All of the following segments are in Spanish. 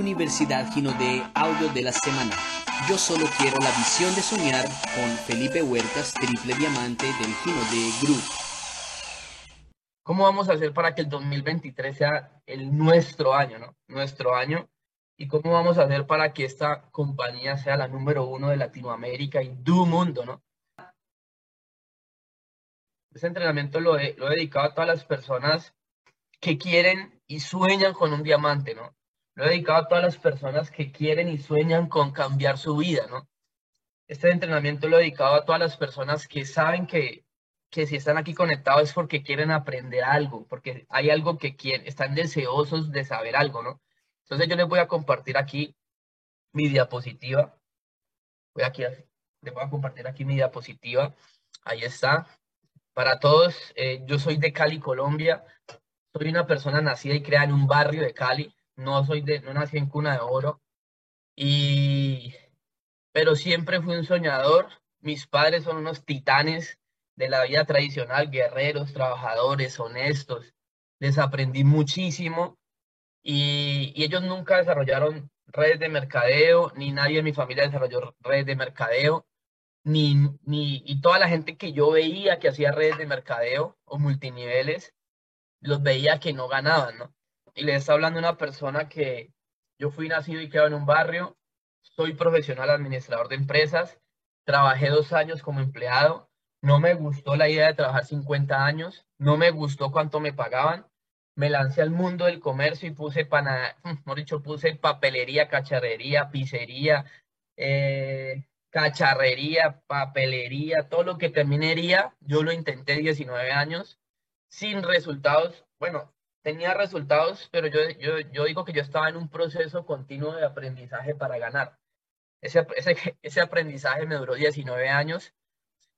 Universidad Gino de Audio de la Semana. Yo solo quiero la visión de soñar con Felipe Huertas, triple diamante del Gino de Group. ¿Cómo vamos a hacer para que el 2023 sea el nuestro año, ¿no? Nuestro año. ¿Y cómo vamos a hacer para que esta compañía sea la número uno de Latinoamérica y del mundo, ¿no? Ese entrenamiento lo he, lo he dedicado a todas las personas que quieren y sueñan con un diamante, ¿no? Lo he dedicado a todas las personas que quieren y sueñan con cambiar su vida, ¿no? Este entrenamiento lo he dedicado a todas las personas que saben que, que si están aquí conectados es porque quieren aprender algo, porque hay algo que quieren, están deseosos de saber algo, ¿no? Entonces yo les voy a compartir aquí mi diapositiva. Voy aquí, les voy a compartir aquí mi diapositiva. Ahí está. Para todos, eh, yo soy de Cali, Colombia. Soy una persona nacida y creada en un barrio de Cali. No soy de, no nací en cuna de oro. Y, pero siempre fui un soñador. Mis padres son unos titanes de la vida tradicional, guerreros, trabajadores, honestos. Les aprendí muchísimo y, y ellos nunca desarrollaron redes de mercadeo, ni nadie en mi familia desarrolló redes de mercadeo, ni, ni, y toda la gente que yo veía que hacía redes de mercadeo o multiniveles, los veía que no ganaban, ¿no? Y les está hablando una persona que yo fui nacido y criado en un barrio, soy profesional administrador de empresas, trabajé dos años como empleado, no me gustó la idea de trabajar 50 años, no me gustó cuánto me pagaban, me lancé al mundo del comercio y puse, pana, mejor dicho, puse papelería, cacharrería, pizzería, eh, cacharrería, papelería, todo lo que terminería, yo lo intenté 19 años sin resultados. Bueno, tenía resultados, pero yo, yo, yo digo que yo estaba en un proceso continuo de aprendizaje para ganar. Ese, ese, ese aprendizaje me duró 19 años.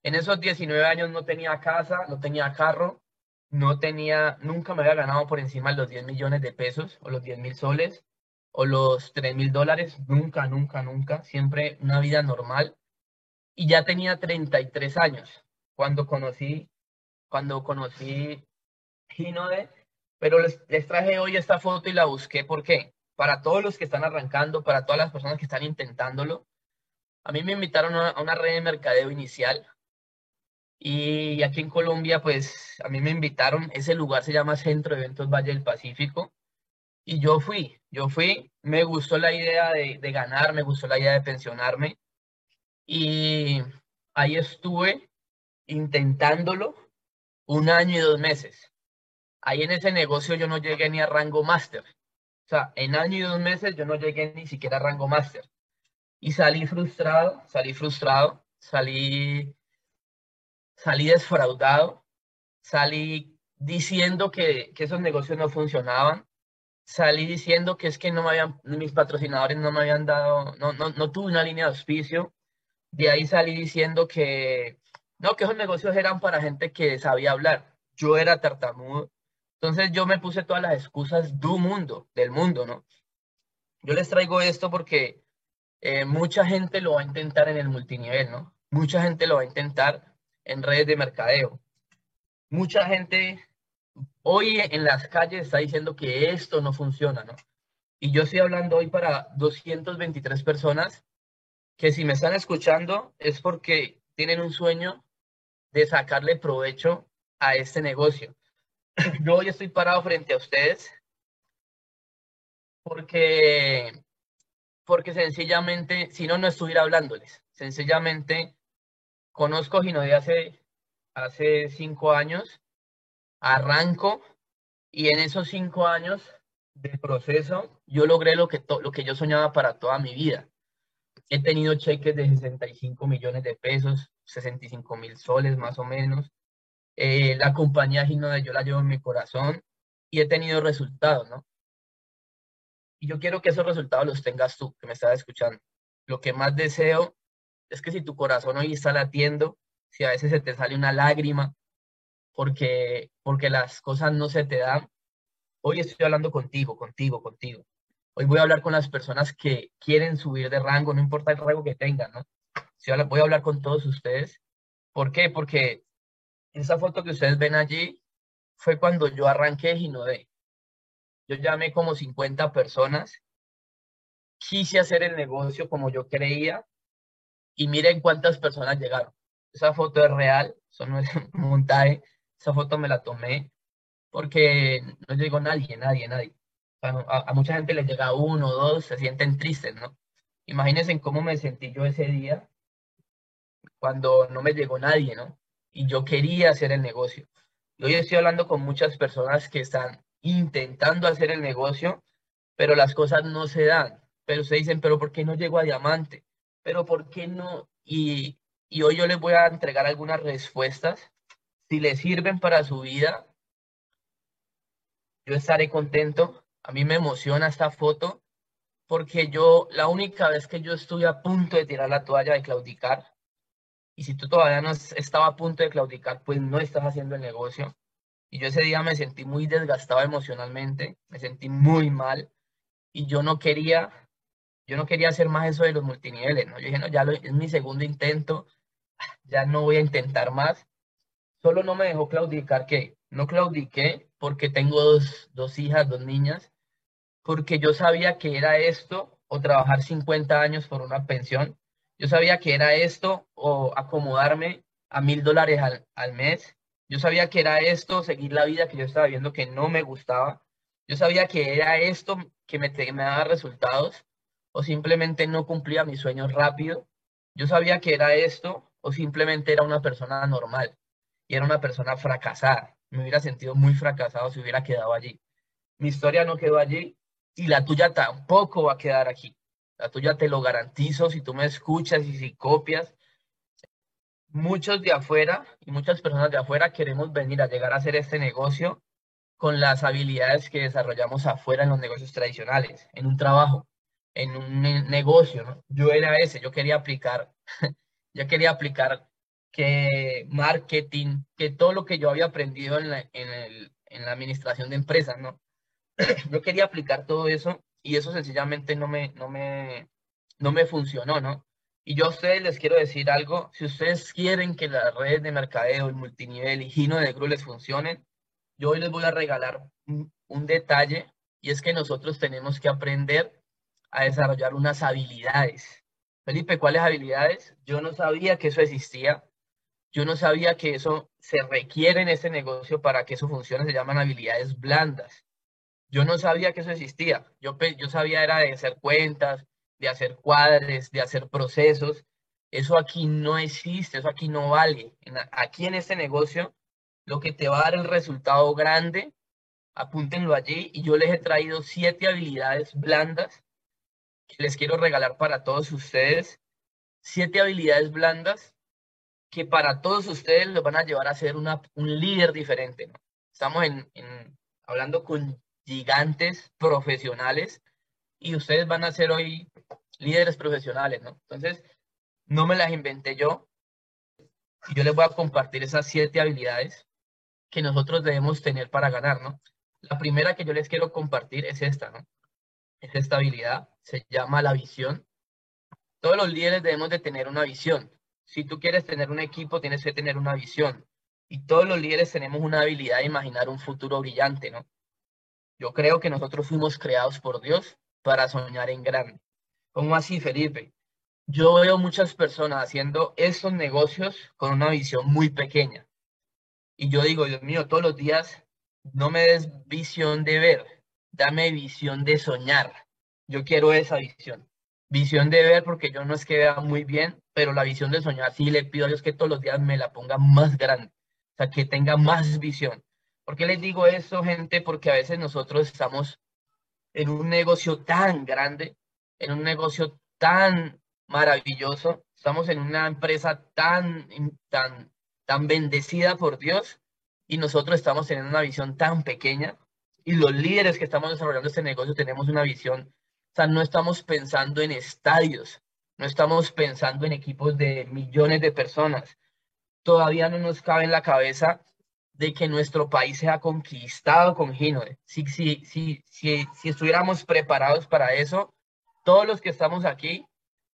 En esos 19 años no tenía casa, no tenía carro, no tenía, nunca me había ganado por encima de los 10 millones de pesos o los 10 mil soles o los 3 mil dólares, nunca, nunca, nunca, siempre una vida normal. Y ya tenía 33 años cuando conocí, cuando conocí Ginode, pero les, les traje hoy esta foto y la busqué, ¿por qué? Para todos los que están arrancando, para todas las personas que están intentándolo, a mí me invitaron a una red de mercadeo inicial, y aquí en Colombia, pues a mí me invitaron, ese lugar se llama Centro de Eventos Valle del Pacífico. Y yo fui, yo fui, me gustó la idea de, de ganar, me gustó la idea de pensionarme. Y ahí estuve intentándolo un año y dos meses. Ahí en ese negocio yo no llegué ni a rango máster. O sea, en año y dos meses yo no llegué ni siquiera a rango máster. Y salí frustrado, salí frustrado, salí salí desfraudado, salí diciendo que, que, esos negocios no funcionaban, salí diciendo que es que no me habían, mis patrocinadores no me habían dado, no, no, no tuve una línea de auspicio, de ahí salí diciendo que no, que esos negocios eran para gente que sabía hablar, yo era tartamudo, entonces yo me puse todas las excusas del mundo, ¿no? Yo les traigo esto porque eh, mucha gente lo va a intentar en el multinivel, ¿no? Mucha gente lo va a intentar en redes de mercadeo. Mucha gente hoy en las calles está diciendo que esto no funciona, ¿no? Y yo estoy hablando hoy para 223 personas que si me están escuchando es porque tienen un sueño de sacarle provecho a este negocio. Yo hoy estoy parado frente a ustedes porque, porque sencillamente, si no, no estuviera hablándoles. Sencillamente Conozco Gino de hace, hace cinco años, arranco y en esos cinco años de proceso yo logré lo que, lo que yo soñaba para toda mi vida. He tenido cheques de 65 millones de pesos, 65 mil soles más o menos. Eh, la compañía Gino yo la llevo en mi corazón y he tenido resultados, ¿no? Y yo quiero que esos resultados los tengas tú, que me estás escuchando. Lo que más deseo es que si tu corazón hoy está latiendo, si a veces se te sale una lágrima porque, porque las cosas no se te dan, hoy estoy hablando contigo, contigo, contigo. Hoy voy a hablar con las personas que quieren subir de rango, no importa el rango que tengan, ¿no? voy a hablar con todos ustedes. ¿Por qué? Porque esa foto que ustedes ven allí fue cuando yo arranqué Ginodé. Yo llamé como 50 personas quise hacer el negocio como yo creía y miren cuántas personas llegaron. Esa foto es real, eso no es un montaje, esa foto me la tomé porque no llegó nadie, nadie, nadie. A, mucha gente le llega uno dos, se sienten tristes, ¿no? Imagínense cómo me sentí yo ese día cuando no me llegó nadie, ¿no? Y yo quería hacer el negocio. Y hoy estoy hablando con muchas personas que están intentando hacer el negocio, pero las cosas no se dan. Pero se dicen, pero ¿por qué no llego a diamante? Pero ¿por qué no? Y, y hoy yo les voy a entregar algunas respuestas. Si les sirven para su vida, yo estaré contento. A mí me emociona esta foto porque yo, la única vez que yo estuve a punto de tirar la toalla de claudicar, y si tú todavía no estaba a punto de claudicar, pues no estás haciendo el negocio. Y yo ese día me sentí muy desgastado emocionalmente, me sentí muy mal y yo no quería, yo no quería hacer más eso de los multiniveles, ¿no? Yo dije, no, ya es mi segundo intento, ya no voy a intentar más. Solo no me dejó claudicar que no claudiqué porque tengo dos, dos hijas, dos niñas, porque yo sabía que era esto o trabajar 50 años por una pensión. Yo sabía que era esto o acomodarme a mil dólares al, mes. Yo sabía que era esto, seguir la vida que yo estaba viendo que no me gustaba. Yo sabía que era esto que me, me daba resultados o simplemente no cumplía mis sueños rápido. Yo sabía que era esto o simplemente era una persona normal y era una persona fracasada. Me hubiera sentido muy fracasado si hubiera quedado allí. Mi historia no quedó allí y la tuya tampoco va a quedar aquí. La tuya te lo garantizo si tú me escuchas y si copias. Muchos de afuera y muchas personas de afuera queremos venir a llegar a hacer este negocio con las habilidades que desarrollamos afuera en los negocios tradicionales, en un trabajo, en un negocio. Yo era ese, yo quería aplicar, yo quería aplicar que marketing, que todo lo que yo había aprendido en la, en el, en la administración de empresas, ¿no? yo quería aplicar todo eso y eso sencillamente no me, no me, no me funcionó, ¿no? Y yo a ustedes les quiero decir algo, si ustedes quieren que las redes de mercadeo, el multinivel y Gino de Gru les funcionen, yo hoy les voy a regalar un, un detalle y es que nosotros tenemos que aprender a desarrollar unas habilidades. Felipe, ¿cuáles habilidades? Yo no sabía que eso existía. Yo no sabía que eso se requiere en este negocio para que eso funcione. Se llaman habilidades blandas. Yo no sabía que eso existía. Yo, yo sabía era de hacer cuentas, de hacer cuadres, de hacer procesos. Eso aquí no existe, eso aquí no vale. aquí en este negocio, lo que te va a dar el resultado grande, apúntenlo allí. Y yo les he traído siete habilidades blandas que les quiero regalar para todos ustedes. Siete habilidades blandas que para todos ustedes los van a llevar a ser una, un líder diferente. Estamos en, en, hablando con gigantes profesionales y ustedes van a ser hoy líderes profesionales, ¿no? Entonces, no me las inventé yo yo les voy a compartir esas siete habilidades que nosotros debemos tener para ganar, ¿no? La primera que yo les quiero compartir es esta, ¿no? Es esta habilidad, se llama la visión. Todos los líderes debemos de tener una visión. Si tú quieres tener un equipo, tienes que tener una visión. Y todos los líderes tenemos una habilidad de imaginar un futuro brillante, ¿no? Yo creo que nosotros fuimos creados por Dios para soñar en grande. ¿Cómo así, Felipe? Yo veo muchas personas haciendo estos negocios con una visión muy pequeña. Y yo digo, Dios mío, todos los días no me des visión de ver, dame visión de soñar. Yo quiero esa visión. Visión de ver porque yo no es que vea muy bien, pero la visión de soñar sí le pido a Dios que todos los días me la ponga más grande, o sea, que tenga más visión. ¿Por qué les digo eso, gente? Porque a veces nosotros estamos en un negocio tan grande, en un negocio tan maravilloso, estamos en una empresa tan, tan, tan bendecida por Dios y nosotros estamos teniendo una visión tan pequeña y los líderes que estamos desarrollando este negocio tenemos una visión, o sea, no estamos pensando en estadios, no estamos pensando en equipos de millones de personas. Todavía no nos cabe en la cabeza de que nuestro país sea conquistado con Gino. Si, si, si, si, si estuviéramos preparados para eso, todos los que estamos aquí,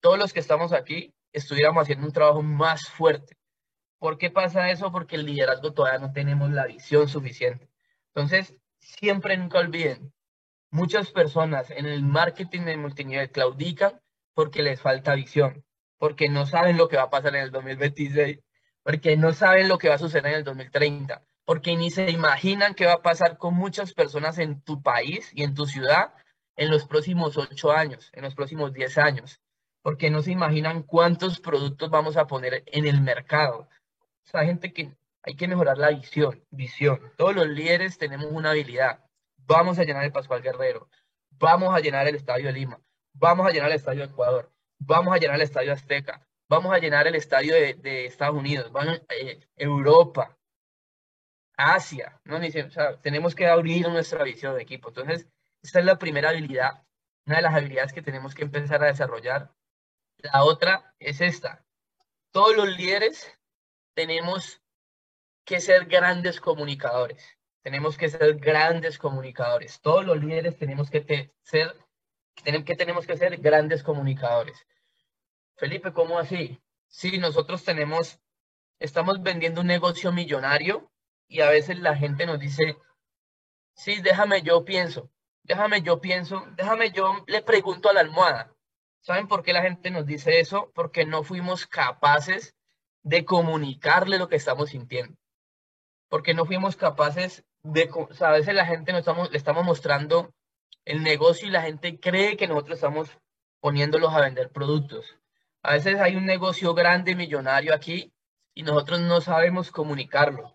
todos los que estamos aquí, estuviéramos haciendo un trabajo más fuerte. ¿Por qué pasa eso? Porque el liderazgo todavía no tenemos la visión suficiente. Entonces, siempre nunca olviden, Muchas personas en el marketing de multinivel claudican porque les falta visión, porque no saben lo que va a pasar en el 2026, porque no saben lo que va a suceder en el 2030, porque ni se imaginan qué va a pasar con muchas personas en tu país y en tu ciudad en los próximos ocho años, en los próximos diez años, porque no se imaginan cuántos productos vamos a poner en el mercado. O sea, gente que hay que mejorar la visión, visión. Todos los líderes tenemos una habilidad. Vamos a llenar el Pascual Guerrero, vamos a llenar el Estadio de Lima, vamos a llenar el Estadio de Ecuador, vamos a llenar el Estadio Azteca, vamos a llenar el Estadio de, Estados Unidos, vamos, eh, Europa, Asia, ¿no? O sea, tenemos que abrir nuestra visión de equipo. Entonces, esta es la primera habilidad, una de las habilidades que tenemos que empezar a desarrollar. La otra es esta. Todos los líderes tenemos que ser grandes comunicadores. Tenemos que ser grandes comunicadores. Todos los líderes tenemos que ser que tenemos que ser grandes comunicadores. Felipe, ¿cómo así? Sí, nosotros tenemos, estamos vendiendo un negocio millonario y a veces la gente nos dice, sí, déjame, yo pienso, déjame, yo pienso, déjame, yo le pregunto a la almohada. ¿Saben por qué la gente nos dice eso? Porque no fuimos capaces de comunicarle lo que estamos sintiendo. Porque no fuimos capaces de, o a veces la gente nos estamos, le estamos mostrando el negocio y la gente cree que nosotros estamos poniéndolos a vender productos. A veces hay un negocio grande, millonario aquí, y nosotros no sabemos comunicarlo.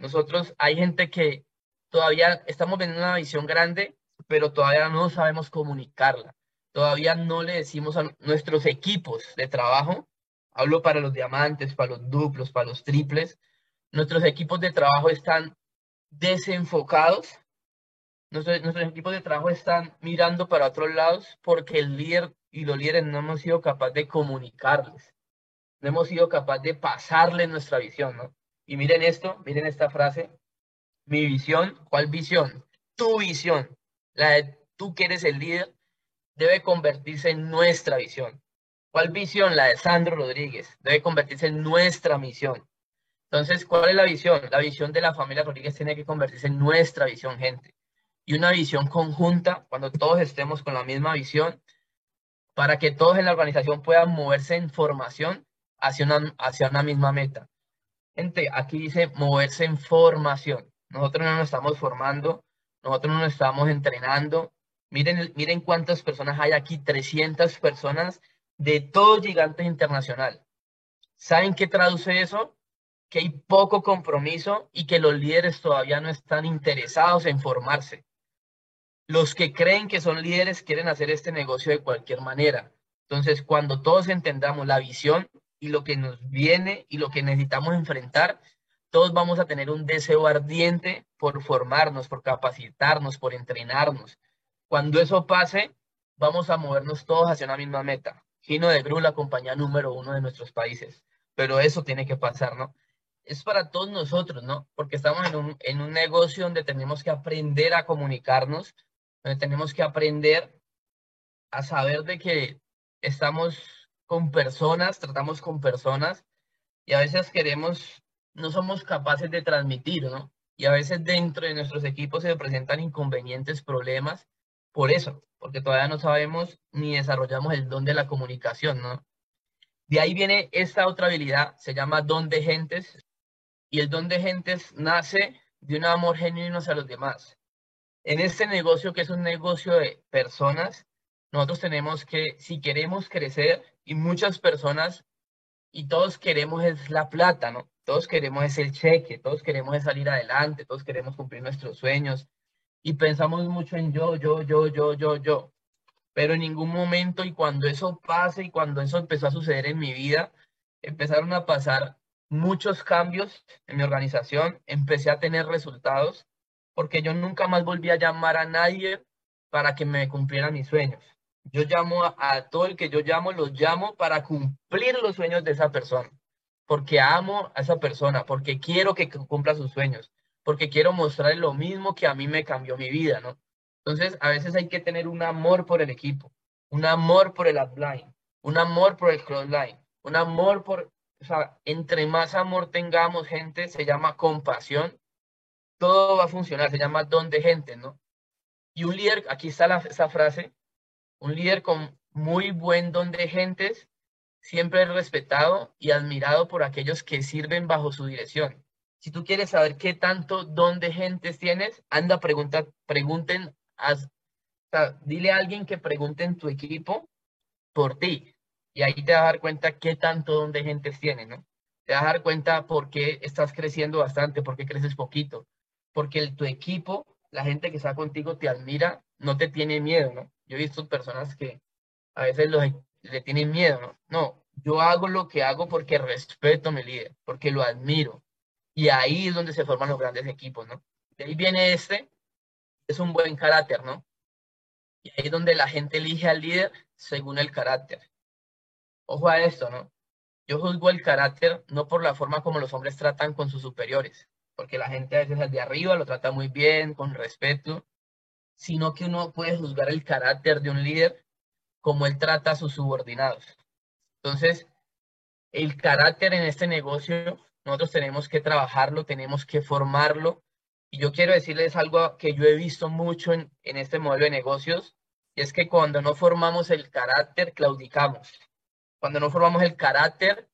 Nosotros, hay gente que todavía estamos vendiendo una visión grande, pero todavía no sabemos comunicarla. Todavía no le decimos a nuestros equipos de trabajo, hablo para los diamantes, para los duplos, para los triples, nuestros equipos de trabajo están desenfocados Nuestros, equipos de trabajo están mirando para otros lados porque el líder y los líderes no hemos sido capaces de comunicarles. No hemos sido capaces de pasarle nuestra visión, ¿no? Y miren esto, miren esta frase. Mi visión, ¿cuál visión? Tu visión, la de tú que eres el líder, debe convertirse en nuestra visión. ¿Cuál visión? La de Sandro Rodríguez. Debe convertirse en nuestra misión. Entonces, ¿cuál es la visión? La visión de la familia Rodríguez tiene que convertirse en nuestra visión, gente y una visión conjunta, cuando todos estemos con la misma visión, para que todos en la organización puedan moverse en formación hacia una, hacia una misma meta. Gente, aquí dice moverse en formación. Nosotros no nos estamos formando, nosotros no nos estamos entrenando. Miren, miren cuántas personas hay aquí, 300 personas de todo Gigantes Internacional. ¿Saben qué traduce eso? Que hay poco compromiso y que los líderes todavía no están interesados en formarse. Los que creen que son líderes quieren hacer este negocio de cualquier manera. Entonces, cuando todos entendamos la visión y lo que nos viene y lo que necesitamos enfrentar, todos vamos a tener un deseo ardiente por formarnos, por capacitarnos, por entrenarnos. Cuando eso pase, vamos a movernos todos hacia una misma meta. Gino de Gru, la compañía número uno de nuestros países. Pero eso tiene que pasar, ¿no? Es para todos nosotros, ¿no? Porque estamos en un, en un negocio donde tenemos que aprender a comunicarnos, donde tenemos que aprender a saber de que estamos con personas, tratamos con personas y a veces queremos, no somos capaces de transmitir, ¿no? Y a veces dentro de nuestros equipos se presentan inconvenientes, problemas, por eso, porque todavía no sabemos ni desarrollamos el don de la comunicación, ¿no? De ahí viene esta otra habilidad, se llama don de gentes, y el don de gentes nace de un amor genuino hacia los demás en este negocio que es un negocio de personas, nosotros tenemos que, si queremos crecer, y muchas personas, y todos queremos es la plata, ¿no? Todos queremos es el cheque, todos queremos es salir adelante, todos queremos cumplir nuestros sueños, y pensamos mucho en yo, yo, yo, yo, yo, yo. Pero en ningún momento, y cuando eso pase, y cuando eso empezó a suceder en mi vida, empezaron a pasar muchos cambios en mi organización, empecé a tener resultados, porque yo nunca más volví a llamar a nadie para que me cumpliera mis sueños. Yo llamo a, todo el que yo llamo, los llamo para cumplir los sueños de esa persona, porque amo a esa persona, porque quiero que cumpla sus sueños, porque quiero mostrarle lo mismo que a mí me cambió mi vida, ¿no? Entonces, a veces hay que tener un amor por el equipo, un amor por el upline, un amor por el crossline, un amor por, o sea, entre más amor tengamos, gente, se llama compasión todo va a funcionar, se llama don de gente, ¿no? Y un líder, aquí está esa frase, un líder con muy buen don de gentes, siempre respetado y admirado por aquellos que sirven bajo su dirección. Si tú quieres saber qué tanto don de gentes tienes, anda, pregunta, pregunten, dile a alguien que pregunte en tu equipo por ti. Y ahí te vas a dar cuenta qué tanto don de gentes tienes, ¿no? Te vas a dar cuenta por qué estás creciendo bastante, por qué creces poquito. Porque el, tu equipo, la gente que está contigo te admira, no te tiene miedo, ¿no? Yo he visto personas que a veces los, le tienen miedo, ¿no? No, yo hago lo que hago porque respeto a mi líder, porque lo admiro. Y ahí es donde se forman los grandes equipos, ¿no? De ahí viene este, es un buen carácter, ¿no? Y ahí es donde la gente elige al líder según el carácter. Ojo a esto, ¿no? Yo juzgo el carácter no por la forma como los hombres tratan con sus superiores, porque la gente a veces al de arriba lo trata muy bien, con respeto, sino que uno puede juzgar el carácter de un líder como él trata a sus subordinados. Entonces, el carácter en este negocio, nosotros tenemos que trabajarlo, tenemos que formarlo. Y yo quiero decirles algo que yo he visto mucho en, en este modelo de negocios, y es que cuando no formamos el carácter, claudicamos. Cuando no formamos el carácter,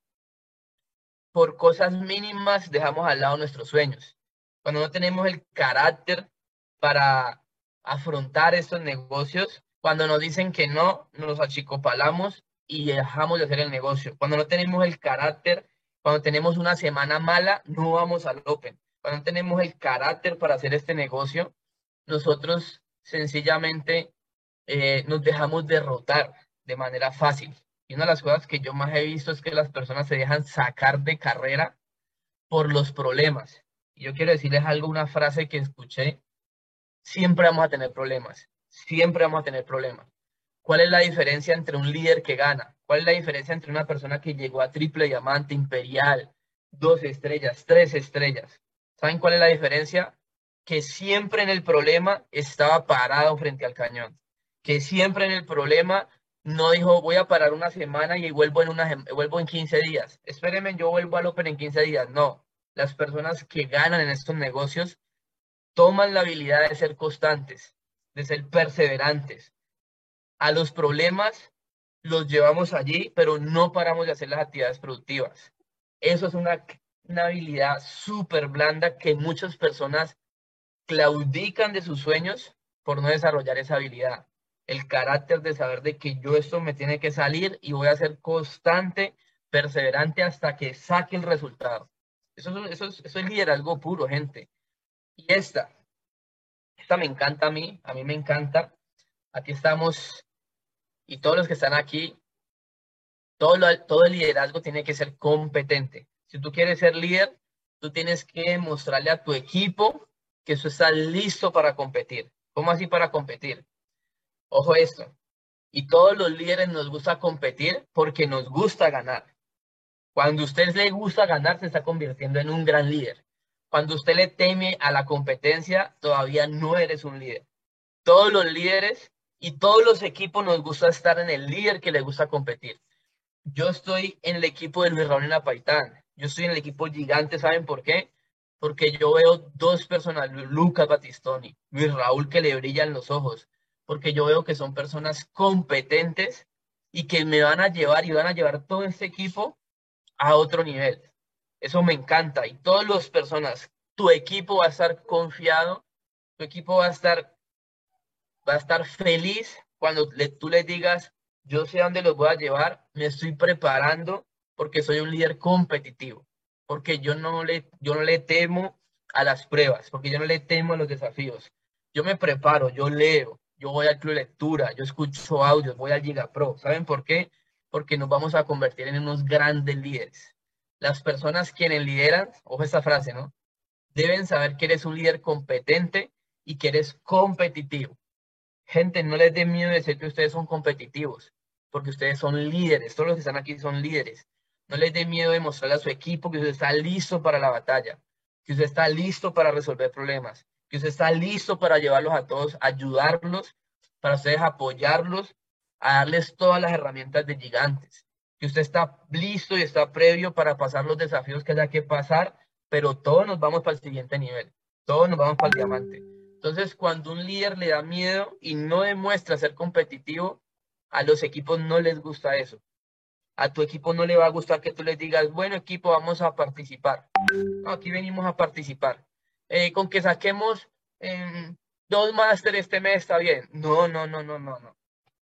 por cosas mínimas dejamos al lado nuestros sueños. Cuando no tenemos el carácter para afrontar estos negocios, cuando nos dicen que no, nos achicopalamos y dejamos de hacer el negocio. Cuando no tenemos el carácter, cuando tenemos una semana mala, no vamos al Open. Cuando no tenemos el carácter para hacer este negocio, nosotros sencillamente eh, nos dejamos derrotar de manera fácil. Y una de las cosas que yo más he visto es que las personas se dejan sacar de carrera por los problemas. Y yo quiero decirles algo, una frase que escuché, siempre vamos a tener problemas siempre vamos a tener problemas. ¿Cuál es la diferencia entre un líder que gana? ¿Cuál es la diferencia entre una persona que llegó a triple diamante, imperial, dos estrellas, tres estrellas? ¿Saben cuál es la diferencia? Que siempre en el problema estaba parado frente al cañón. Que siempre en el problema no dijo voy a parar una semana y vuelvo en, una, vuelvo en 15 días. Espérenme, yo vuelvo al Open en 15 días. No, las personas que ganan en estos negocios toman la habilidad de ser constantes de ser perseverantes. A los problemas los llevamos allí, pero no paramos de hacer las actividades productivas. Eso es una, habilidad súper blanda que muchas personas claudican de sus sueños por no desarrollar esa habilidad. El carácter de saber de que yo esto me tiene que salir y voy a ser constante, perseverante hasta que saque el resultado. Eso, eso, eso es liderazgo puro, gente. Y esta, esta me encanta a mí, a mí me encanta. Aquí estamos y todos los que están aquí, todo, todo el liderazgo tiene que ser competente. Si tú quieres ser líder, tú tienes que mostrarle a tu equipo que eso está listo para competir. ¿Cómo así para competir? Ojo esto. Y todos los líderes nos gusta competir porque nos gusta ganar. Cuando a usted le gusta ganar, se está convirtiendo en un gran líder. Cuando usted le teme a la competencia, todavía no eres un líder. Todos los líderes y todos los equipos nos gusta estar en el líder que le gusta competir. Yo estoy en el equipo de Luis Raúl en Paitán. Yo estoy en el equipo gigante, ¿saben por qué? Porque yo veo dos personas, Lucas Batistoni, Luis Raúl que le brillan los ojos, porque yo veo que son personas competentes y que me van a llevar y van a llevar todo este equipo a otro nivel. Eso me encanta. Y todas las personas, tu equipo va a estar confiado, tu equipo va a estar, va a estar feliz cuando le, tú les digas, yo sé dónde los voy a llevar, me estoy preparando porque soy un líder competitivo, porque yo no le, yo no le temo a las pruebas, porque yo no le temo a los desafíos. Yo me preparo, yo leo, yo voy al club de lectura, yo escucho audios, voy al Giga Pro. ¿Saben por qué? Porque nos vamos a convertir en unos grandes líderes las personas quienes lideran, ojo esta frase, ¿no? Deben saber que eres un líder competente y que eres competitivo. Gente, no les dé miedo decir que ustedes son competitivos, porque ustedes son líderes, todos los que están aquí son líderes. No les dé miedo demostrarle a su equipo que usted está listo para la batalla, que usted está listo para resolver problemas, que usted está listo para llevarlos a todos, ayudarlos, para ustedes apoyarlos, a darles todas las herramientas de gigantes que usted está listo y está previo para pasar los desafíos que haya que pasar, pero todos nos vamos para el siguiente nivel, todos nos vamos para el diamante. Entonces, cuando un líder le da miedo y no demuestra ser competitivo, a los equipos no les gusta eso. A tu equipo no le va a gustar que tú les digas, bueno equipo, vamos a participar. Aquí venimos a participar. Eh, con que saquemos em, dos máster este mes está bien. No, no, no, no, no, no.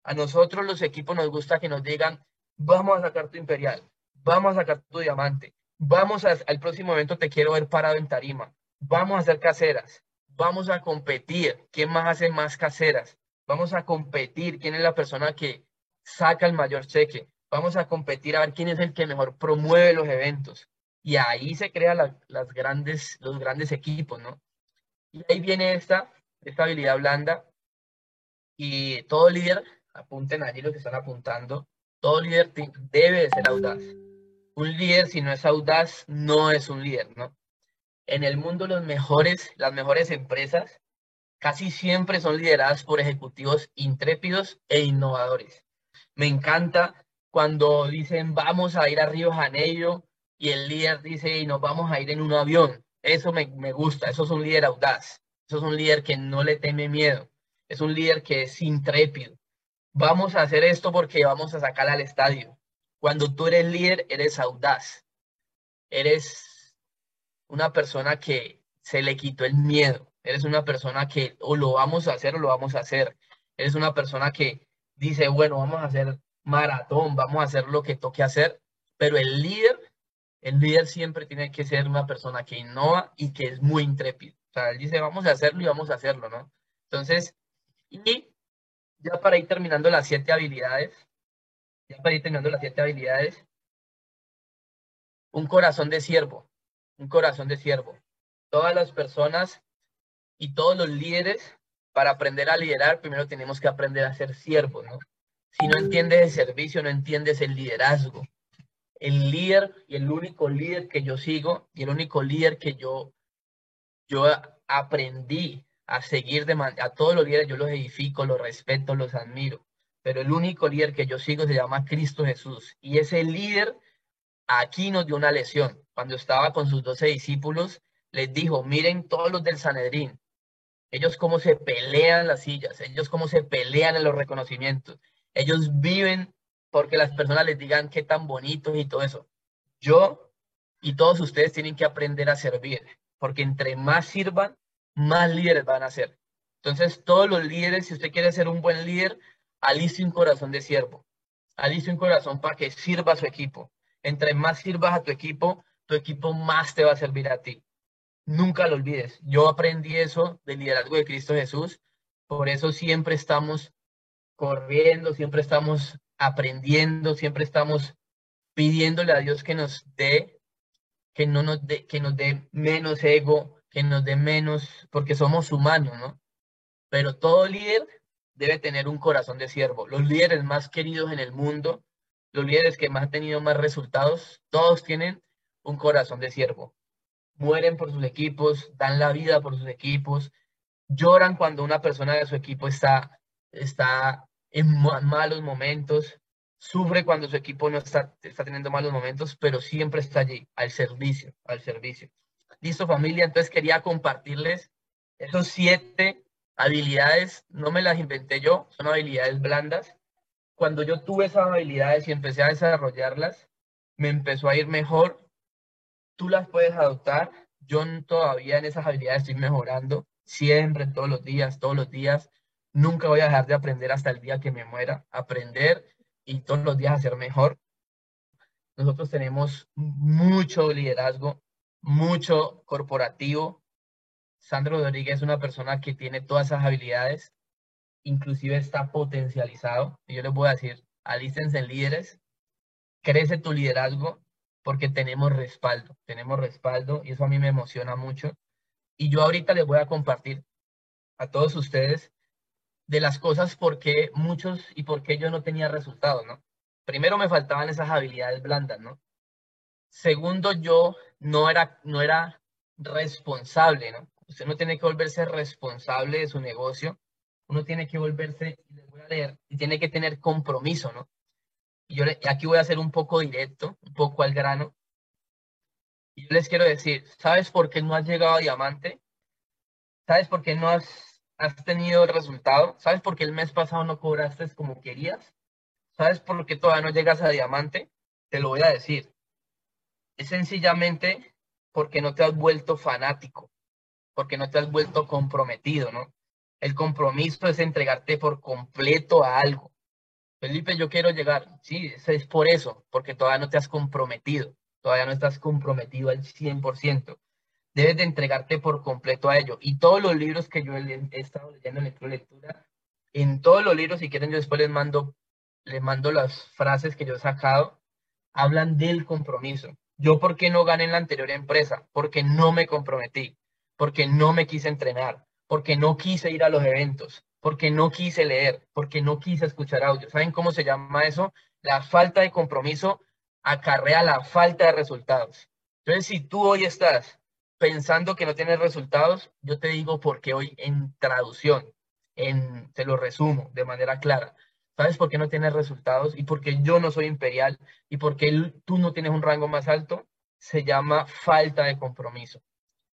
A nosotros los equipos nos gusta que nos digan, vamos a sacar tu imperial, vamos a sacar tu diamante, vamos al próximo evento te quiero ver parado en tarima, vamos a hacer caseras, vamos a competir, ¿quién más hace más caseras? Vamos a competir, quién es la persona que saca el mayor cheque, vamos a competir a ver quién es el que mejor promueve los eventos. Y ahí se crean las grandes, los grandes equipos, ¿no? Y ahí viene esta, esta habilidad blanda. Y todo líder, apunten allí lo que están apuntando, todo líder debe ser audaz. Un líder, si no es audaz, no es un líder, ¿no? En el mundo los mejores, las mejores empresas casi siempre son lideradas por ejecutivos intrépidos e innovadores. Me encanta cuando dicen vamos a ir a Río Janeiro y el líder dice y nos vamos a ir en un avión. Eso me, me gusta, eso es un líder audaz, eso es un líder que no le teme miedo, es un líder que es intrépido. Vamos a hacer esto porque vamos a sacar al estadio. Cuando tú eres líder, eres audaz, eres una persona que se le quitó el miedo, eres una persona que o lo vamos a hacer o lo vamos a hacer, eres una persona que dice, bueno, vamos a hacer maratón, vamos a hacer lo que toque hacer, pero el líder, el líder siempre tiene que ser una persona que innova y que es muy intrépido. O sea, él dice, vamos a hacerlo y vamos a hacerlo, ¿no? Entonces, y ya para ir terminando las siete habilidades, ya para ir terminando las siete habilidades, un corazón de siervo, un corazón de siervo. Todas las personas y todos los líderes, para aprender a liderar, primero tenemos que aprender a ser siervos, ¿no? Si no entiendes el servicio, no entiendes el liderazgo. El líder y el único líder que yo sigo y el único líder que yo, yo aprendí a seguir de a todos los líderes, yo los edifico, los respeto, los admiro. Pero el único líder que yo sigo se llama Cristo Jesús. Y ese líder aquí nos dio una lección. Cuando estaba con sus doce discípulos, les dijo, miren todos los del Sanedrín, ellos cómo se pelean las sillas, ellos cómo se pelean en los reconocimientos, ellos viven porque las personas les digan qué tan bonitos y todo eso. Yo y todos ustedes tienen que aprender a servir, porque entre más sirvan, más líderes van a ser. Entonces, todos los líderes, si usted quiere ser un buen líder, aliste un corazón de siervo. Aliste un corazón para que sirva a su equipo. Entre más sirvas a tu equipo, tu equipo más te va a servir a ti. Nunca lo olvides. Yo aprendí eso del liderazgo de Cristo Jesús. Por eso siempre estamos corriendo, siempre estamos aprendiendo, siempre estamos pidiéndole a Dios que nos dé, que no nos dé, que nos dé menos ego, que nos dé menos, porque somos humanos, ¿no? Pero todo líder debe tener un corazón de siervo. Los líderes más queridos en el mundo, los líderes que más han tenido más resultados, todos tienen un corazón de siervo. Mueren por sus equipos, dan la vida por sus equipos, lloran cuando una persona de su equipo está está en malos momentos, sufre cuando su equipo no está, está teniendo malos momentos, pero siempre está allí, al servicio, al servicio. Listo familia, entonces quería compartirles esos siete habilidades, no me las inventé yo, son habilidades blandas. Cuando yo tuve esas habilidades y empecé a desarrollarlas, me empezó a ir mejor. Tú las puedes adoptar. Yo todavía en esas habilidades estoy mejorando, siempre, todos los días, todos los días. Nunca voy a dejar de aprender hasta el día que me muera. Aprender y todos los días hacer mejor. Nosotros tenemos mucho liderazgo, mucho corporativo. Sandro Rodríguez es una persona que tiene todas esas habilidades, inclusive está potencializado. Y yo les voy a decir, alístense en líderes, crece tu liderazgo porque tenemos respaldo, tenemos respaldo y eso a mí me emociona mucho. Y yo ahorita les voy a compartir a todos ustedes de las cosas por qué muchos y por qué yo no tenía resultados, ¿no? Primero me faltaban esas habilidades blandas, ¿no? Segundo, yo no era, no era responsable, ¿no? Usted no tiene que volverse responsable de su negocio, uno tiene que volverse, les voy a leer, y tiene que tener compromiso, ¿no? Y yo aquí voy a ser un poco directo, un poco al grano. Y yo les quiero decir, ¿sabes por qué no has llegado a diamante? ¿Sabes por qué no has, has tenido resultado? ¿Sabes por qué el mes pasado no cobraste como querías? ¿Sabes por qué todavía no llegas a diamante? Te lo voy a decir. Es sencillamente porque no te has vuelto fanático, porque no te has vuelto comprometido, ¿no? El compromiso es entregarte por completo a algo. Felipe, yo quiero llegar. Sí, es por eso, porque todavía no te has comprometido, todavía no estás comprometido al 100%. Debes de entregarte por completo a ello. Y todos los libros que yo he, estado leyendo en lectura, en todos los libros, si quieren, yo después les mando, les mando las frases que yo he sacado, hablan del compromiso. Yo, ¿por qué no gané en la anterior empresa? Porque no me comprometí, porque no me quise entrenar, porque no quise ir a los eventos, porque no quise leer, porque no quise escuchar audio. ¿Saben cómo se llama eso? La falta de compromiso acarrea la falta de resultados. Entonces, si tú hoy estás pensando que no tienes resultados, yo te digo porque hoy en traducción, en, te lo resumo de manera clara. ¿Sabes por qué no tienes resultados? Y porque yo no soy imperial y porque tú no tienes un rango más alto, se llama falta de compromiso.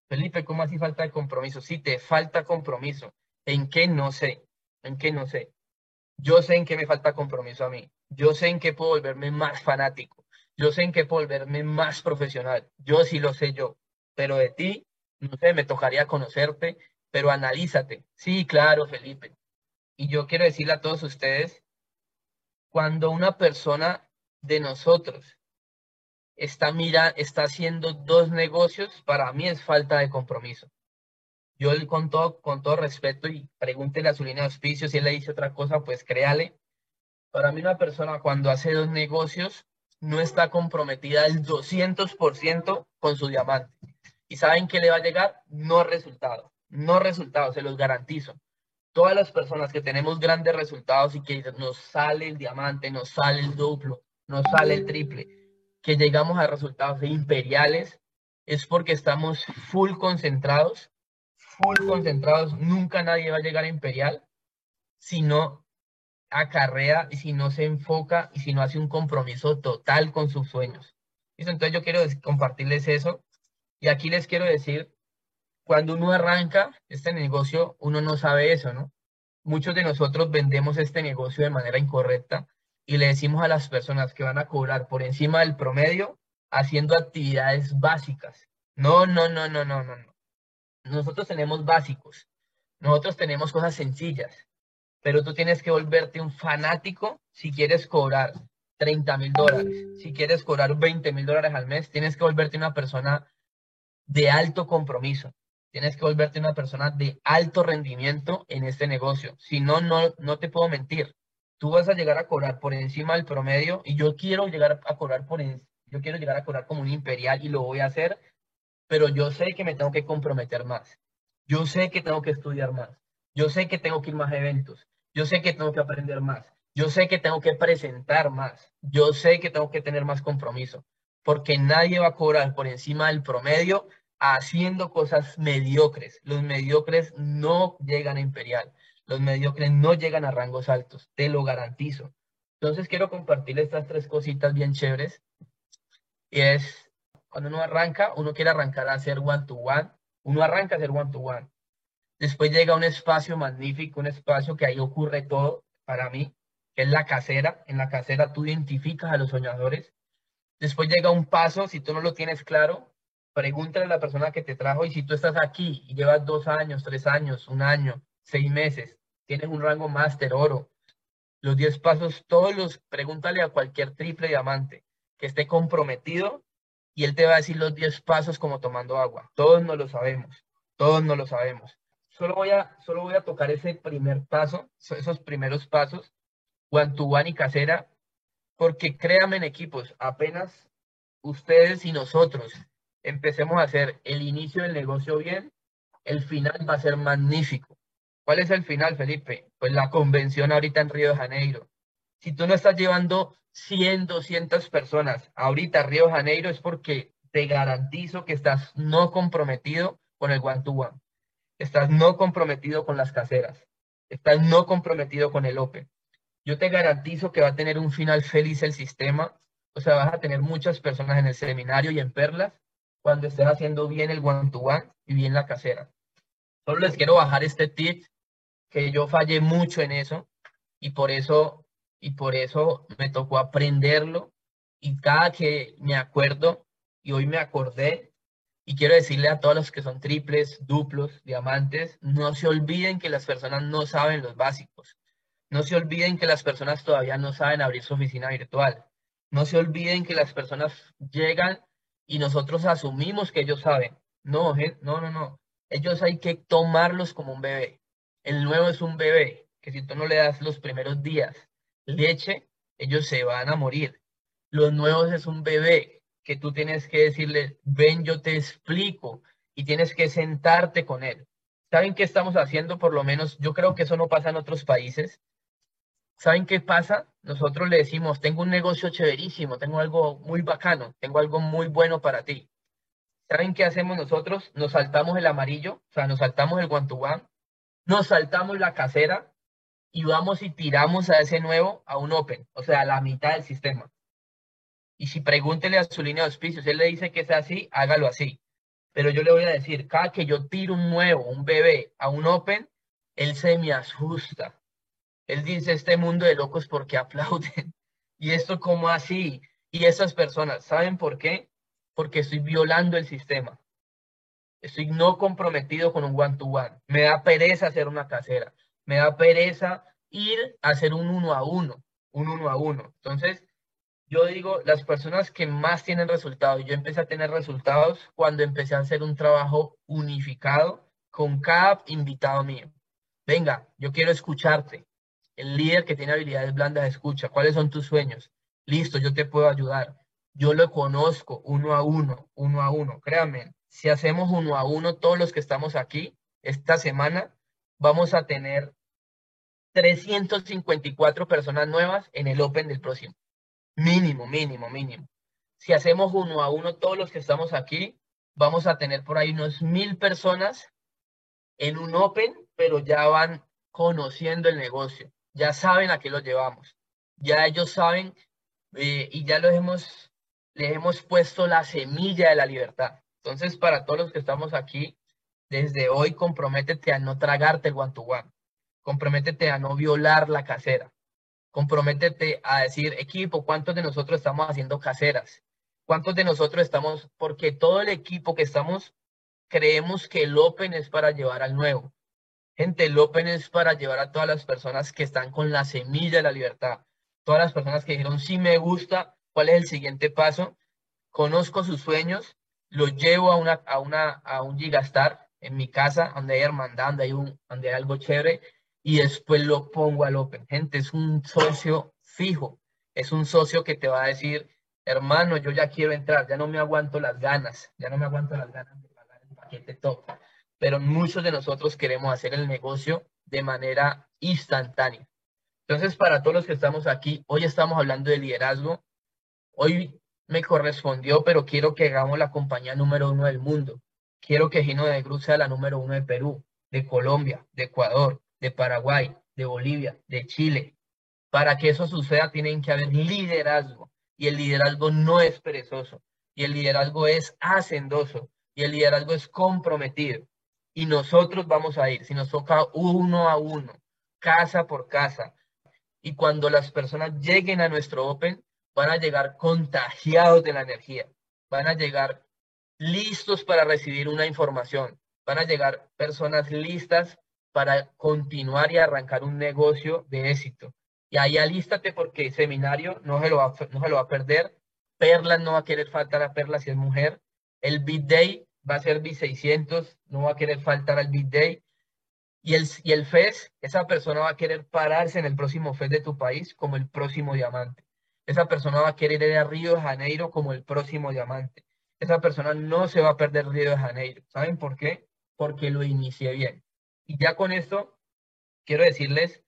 Felipe, ¿cómo así falta de compromiso? Sí, te falta compromiso. ¿En qué? No sé. ¿En qué? No sé. Yo sé en qué me falta compromiso a mí. Yo sé en qué puedo volverme más fanático. Yo sé en qué puedo volverme más profesional. Yo sí lo sé yo. Pero de ti, no sé, me tocaría conocerte, pero analízate. Sí, claro, Felipe. Y yo quiero decirle a todos ustedes, cuando una persona de nosotros está, mira, está haciendo dos negocios, para mí es falta de compromiso. Yo con todo, con todo respeto y pregúntele a su línea de auspicio si él le dice otra cosa, pues créale. Para mí una persona cuando hace dos negocios no está comprometida al 200% con su diamante. ¿Y saben qué le va a llegar? No resultado. No resultados, se los garantizo. Todas las personas que tenemos grandes resultados y que nos sale el diamante, nos sale el duplo, nos sale el triple, que llegamos a resultados imperiales es porque estamos full concentrados, full concentrados. Nunca nadie va a llegar a imperial si no acarrea y si no se enfoca y si no hace un compromiso total con sus sueños. Entonces yo quiero compartirles eso. Y aquí les quiero decir, cuando uno arranca este negocio, uno no sabe eso, ¿no? Muchos de nosotros vendemos este negocio de manera incorrecta y le decimos a las personas que van a cobrar por encima del promedio haciendo actividades básicas. No, no, no, no, no, no. no. Nosotros tenemos básicos. Nosotros tenemos cosas sencillas. Pero tú tienes que volverte un fanático si quieres cobrar 30 mil dólares. Si quieres cobrar 20 mil dólares al mes, tienes que volverte una persona de alto compromiso. Tienes que volverte una persona de alto rendimiento en este negocio. Si no, no, no te puedo mentir tú vas a llegar a cobrar por encima del promedio y yo quiero llegar a cobrar por yo quiero llegar a cobrar como un imperial y lo voy a hacer, pero yo sé que me tengo que comprometer más. Yo sé que tengo que estudiar más. Yo sé que tengo que ir más a eventos. Yo sé que tengo que aprender más. Yo sé que tengo que presentar más. Yo sé que tengo que tener más compromiso, porque nadie va a cobrar por encima del promedio haciendo cosas mediocres. Los mediocres no llegan a imperial. Los mediocres no llegan a rangos altos, te lo garantizo. Entonces quiero compartir estas tres cositas bien chéveres. Y es, cuando uno arranca, uno quiere arrancar a hacer one-to-one, uno arranca a hacer one-to-one. Después llega un espacio magnífico, un espacio que ahí ocurre todo para mí, que es la casera. En la casera tú identificas a los soñadores. Después llega un paso, si tú no lo tienes claro, pregúntale a la persona que te trajo y si tú estás aquí y llevas dos años, tres años, un año, seis meses, tienes un rango máster, oro, los 10 pasos, todos los, pregúntale a cualquier triple diamante que esté comprometido y él te va a decir los 10 pasos como tomando agua. Todos no lo sabemos, todos no lo sabemos. Solo voy a, solo voy a tocar ese primer paso, esos primeros pasos, one to one y casera, porque créanme en equipos, apenas ustedes y nosotros empecemos a hacer el inicio del negocio bien, el final va a ser magnífico. ¿Cuál es el final, Felipe? Pues la convención ahorita en Río de Janeiro. Si tú no estás llevando 100, 200 personas ahorita a Río de Janeiro es porque te garantizo que estás no comprometido con el one-to-one. Estás no comprometido con las caseras. Estás no comprometido con el Open. Yo te garantizo que va a tener un final feliz el sistema. O sea, vas a tener muchas personas en el seminario y en Perlas cuando estés haciendo bien el one-to-one -one y bien la casera. Solo les quiero bajar este tip, que yo fallé mucho en eso y por eso, y por eso me tocó aprenderlo y cada que me acuerdo, y hoy me acordé, y quiero decirle a todos los que son triples, duplos, diamantes, no se olviden que las personas no saben los básicos. No se olviden que las personas todavía no saben abrir su oficina virtual. No se olviden que las personas llegan y nosotros asumimos que ellos saben. No, no, no, no. Ellos hay que tomarlos como un bebé. El nuevo es un bebé, que si tú no le das los primeros días leche, ellos se van a morir. Los nuevos es un bebé que tú tienes que decirle, ven, yo te explico, y tienes que sentarte con él. ¿Saben qué estamos haciendo? Por lo menos, yo creo que eso no pasa en otros países. ¿Saben qué pasa? Nosotros le decimos, tengo un negocio chéverísimo, tengo algo muy bacano, tengo algo muy bueno para ti. ¿Saben qué hacemos nosotros? Nos saltamos el amarillo, o sea, nos saltamos el one nos saltamos la casera y vamos y tiramos a ese nuevo a un open, o sea, a la mitad del sistema. Y si pregúntele a su línea de auspicios, él le dice que es así, hágalo así. Pero yo le voy a decir, cada que yo tiro un nuevo, un bebé a un open, él se me asusta. Él dice, este mundo de locos, porque aplauden? Y esto, ¿cómo así? Y esas personas, ¿saben por qué? Porque estoy violando el sistema. Estoy no comprometido con un one-to-one. Me da pereza hacer una casera. Me da pereza ir a hacer un uno a uno. Un uno a uno. Entonces, yo digo, las personas que más tienen resultados, yo empecé a tener resultados cuando empecé a hacer un trabajo unificado con cada invitado mío. Venga, yo quiero escucharte. El líder que tiene habilidades blandas escucha. ¿Cuáles son tus sueños? Listo, yo te puedo ayudar. Yo lo conozco uno a uno, uno a uno. Créanme, si hacemos uno a uno todos los que estamos aquí esta semana, vamos a tener 354 personas nuevas en el Open del próximo. Mínimo, mínimo, mínimo. Si hacemos uno a uno todos los que estamos aquí, vamos a tener por ahí unos mil personas en un Open, pero ya van conociendo el negocio, ya saben a qué lo llevamos, ya ellos saben eh, y ya los hemos, les hemos puesto la semilla de la libertad. Entonces, para todos los que estamos aquí, desde hoy comprométete a no tragarte el one to one, comprométete a no violar la casera, comprométete a decir, equipo, ¿cuántos de nosotros estamos haciendo caseras? ¿Cuántos de nosotros estamos, porque todo el equipo que estamos, creemos que el Open es para llevar al nuevo. Gente, el Open es para llevar a todas las personas que están con la semilla de la libertad. Todas las personas que dijeron, sí me gusta, ¿cuál es el siguiente paso? Conozco sus sueños, los llevo a, una, a, una, a un Gigastar en mi casa, donde hay hermandad, donde hay, un, donde hay algo chévere, y después lo pongo al Open. Gente, es un socio fijo, es un socio que te va a decir, hermano, yo ya quiero entrar, ya no me aguanto las ganas, ya no me aguanto las ganas de pagar el paquete top. Pero muchos de nosotros queremos hacer el negocio de manera instantánea. Entonces, para todos los que estamos aquí, hoy estamos hablando de liderazgo. Hoy me correspondió, pero quiero que hagamos la compañía número uno del mundo. Quiero que Gino de Cruz sea la número uno de Perú, de Colombia, de Ecuador, de Paraguay, de Bolivia, de Chile. Para que eso suceda tienen que haber liderazgo y el liderazgo no es perezoso y el liderazgo es hacendoso y el liderazgo es comprometido. Y nosotros vamos a ir, si nos toca uno a uno, casa por casa. Y cuando las personas lleguen a nuestro Open, van a llegar contagiados de la energía, van a llegar listos para recibir una información, van a llegar personas listas para continuar y arrancar un negocio de éxito. Y ahí alístate porque el seminario no se lo va, no se lo va a perder. Perla no va a querer faltar a Perla si es mujer. El Big Day va a ser Big 600, no va a querer faltar al Big Day. Y el, y el FES, esa persona va a querer pararse en el próximo FES de tu país como el próximo diamante. Esa persona va a querer ir a Río de Janeiro como el próximo diamante. Esa persona no se va a perder Río de Janeiro. ¿Saben por qué? Porque lo inicié bien. Y ya con esto quiero decirles,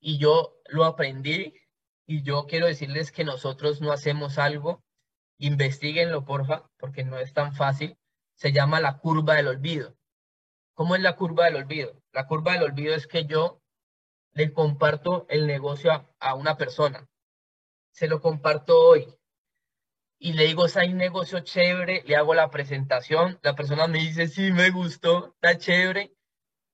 y yo lo aprendí, y yo quiero decirles que nosotros no hacemos algo, investiguenlo porfa, porque no es tan fácil, se llama la curva del olvido. ¿Cómo es la curva del olvido? La curva del olvido es que yo le comparto el negocio a, una persona, se lo comparto hoy, y le digo, hay negocio chévere, le hago la presentación, la persona me dice, sí, me gustó, está chévere.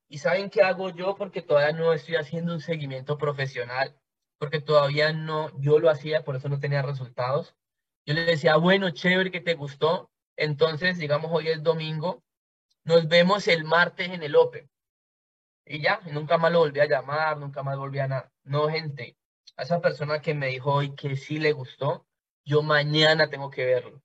¿Y saben qué hago yo? Porque todavía no estoy haciendo un seguimiento profesional, porque todavía no, yo lo hacía, por eso no tenía resultados. Yo le decía, bueno, chévere que te gustó. Entonces, digamos, hoy es domingo, nos vemos el martes en el Open. Y ya, nunca más lo volví a llamar, nunca más volví a nada. No, gente, a esa persona que me dijo hoy que sí le gustó, yo mañana tengo que verlo.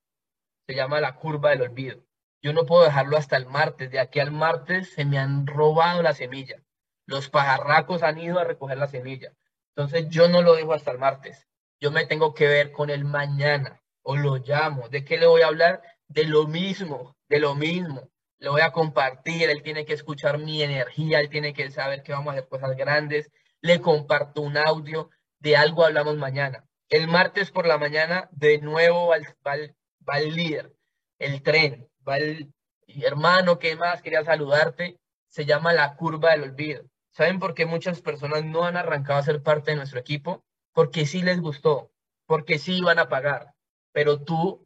Se llama la curva del olvido. Yo no puedo dejarlo hasta el martes. De aquí al martes se me han robado la semilla. Los pajarracos han ido a recoger la semilla. Entonces yo no lo dejo hasta el martes. Yo me tengo que ver con él mañana o lo llamo. ¿De qué le voy a hablar? De lo mismo, de lo mismo. Le voy a compartir, él tiene que escuchar mi energía, él tiene que saber que vamos a hacer cosas grandes. Le comparto un audio, de algo hablamos mañana. El martes por la mañana, de nuevo va el, líder, el tren, va el hermano, ¿qué más? Quería saludarte. Se llama la curva del olvido. ¿Saben por qué muchas personas no han arrancado a ser parte de nuestro equipo? Porque sí les gustó, porque sí iban a pagar, pero tú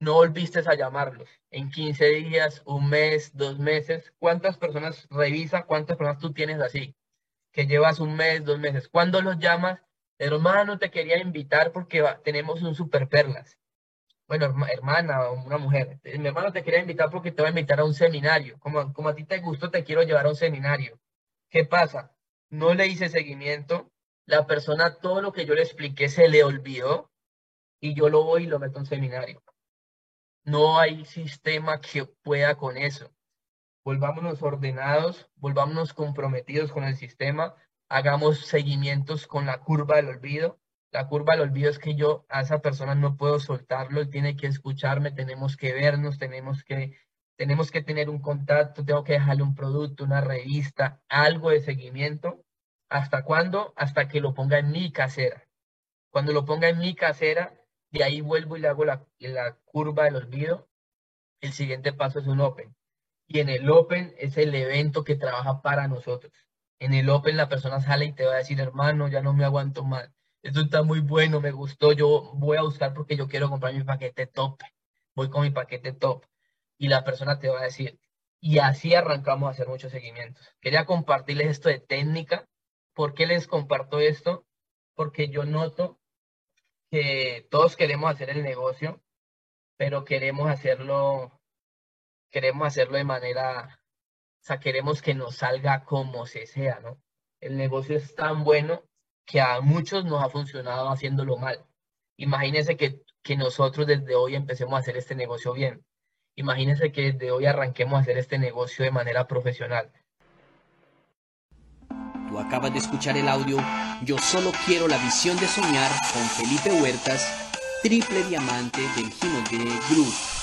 no volviste a llamarlos. En 15 días, un mes, dos meses, ¿cuántas personas revisa? ¿Cuántas personas tú tienes así? Que llevas un mes, dos meses. ¿Cuándo los llamas? hermano, te quería invitar porque tenemos un super perlas. Bueno, hermana o una mujer, eh, mi hermano te quería invitar porque te voy a invitar a un seminario. Como, como a ti te gustó, te quiero llevar a un seminario. ¿Qué pasa? No le hice seguimiento. La persona, todo lo que yo le expliqué se le olvidó y yo lo voy y lo meto a un seminario. No hay sistema que pueda con eso. Volvámonos ordenados, volvámonos comprometidos con el sistema, hagamos seguimientos con la curva del olvido. La curva del olvido es que yo a esa persona no puedo soltarlo, tiene que escucharme, tenemos que vernos, tenemos que, tenemos que tener un contacto, tengo que dejarle un producto, una revista, algo de seguimiento. ¿Hasta cuándo? Hasta que lo ponga en mi casera. Cuando lo ponga en mi casera, de ahí vuelvo y le hago la, la curva del olvido. El siguiente paso es un Open. Y en el Open es el evento que trabaja para nosotros. En el Open la persona sale y te va a decir, hermano, ya no me aguanto más. Esto está muy bueno, me gustó. Yo voy a buscar porque yo quiero comprar mi paquete top. Voy con mi paquete top. Y la persona te va a decir, y así arrancamos a hacer muchos seguimientos. Quería compartirles esto de técnica. ¿Por qué les comparto esto? Porque yo noto que todos queremos hacer el negocio, pero queremos hacerlo, queremos hacerlo de manera o sea, queremos que nos salga como se sea, ¿no? El negocio es tan bueno que a muchos nos ha funcionado haciéndolo mal. Imagínense que, que nosotros desde hoy empecemos a hacer este negocio bien. Imagínense que desde hoy arranquemos a hacer este negocio de manera profesional. Tú acabas de escuchar el audio Yo solo quiero la visión de soñar con Felipe Huertas, triple diamante del Gino de Group.